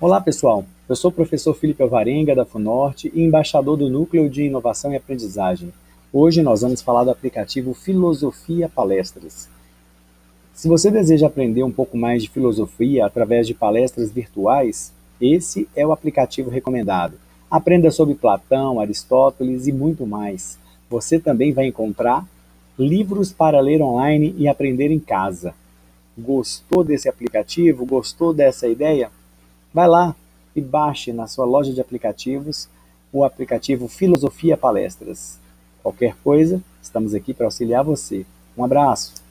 Olá, pessoal. Eu sou o professor Felipe Alvarenga, da FUNORTE, e embaixador do Núcleo de Inovação e Aprendizagem. Hoje nós vamos falar do aplicativo Filosofia Palestras. Se você deseja aprender um pouco mais de filosofia através de palestras virtuais, esse é o aplicativo recomendado. Aprenda sobre Platão, Aristóteles e muito mais. Você também vai encontrar livros para ler online e aprender em casa. Gostou desse aplicativo? Gostou dessa ideia? Vai lá e baixe na sua loja de aplicativos o aplicativo Filosofia Palestras. Qualquer coisa, estamos aqui para auxiliar você. Um abraço!